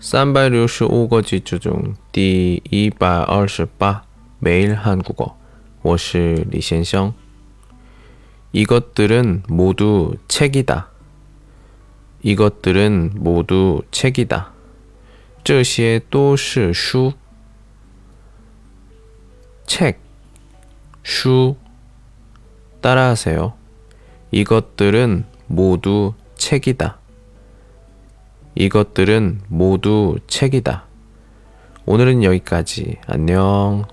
三百六十五个句子中第一百二十八매일한국어我是李先生. 이것들은 모두 책이다. 이것들은 모두 책이다. 这些都是书. 책, 슈. 따라하세요. 이것들은 모두 책이다. 이것들은 모두 책이다. 오늘은 여기까지. 안녕.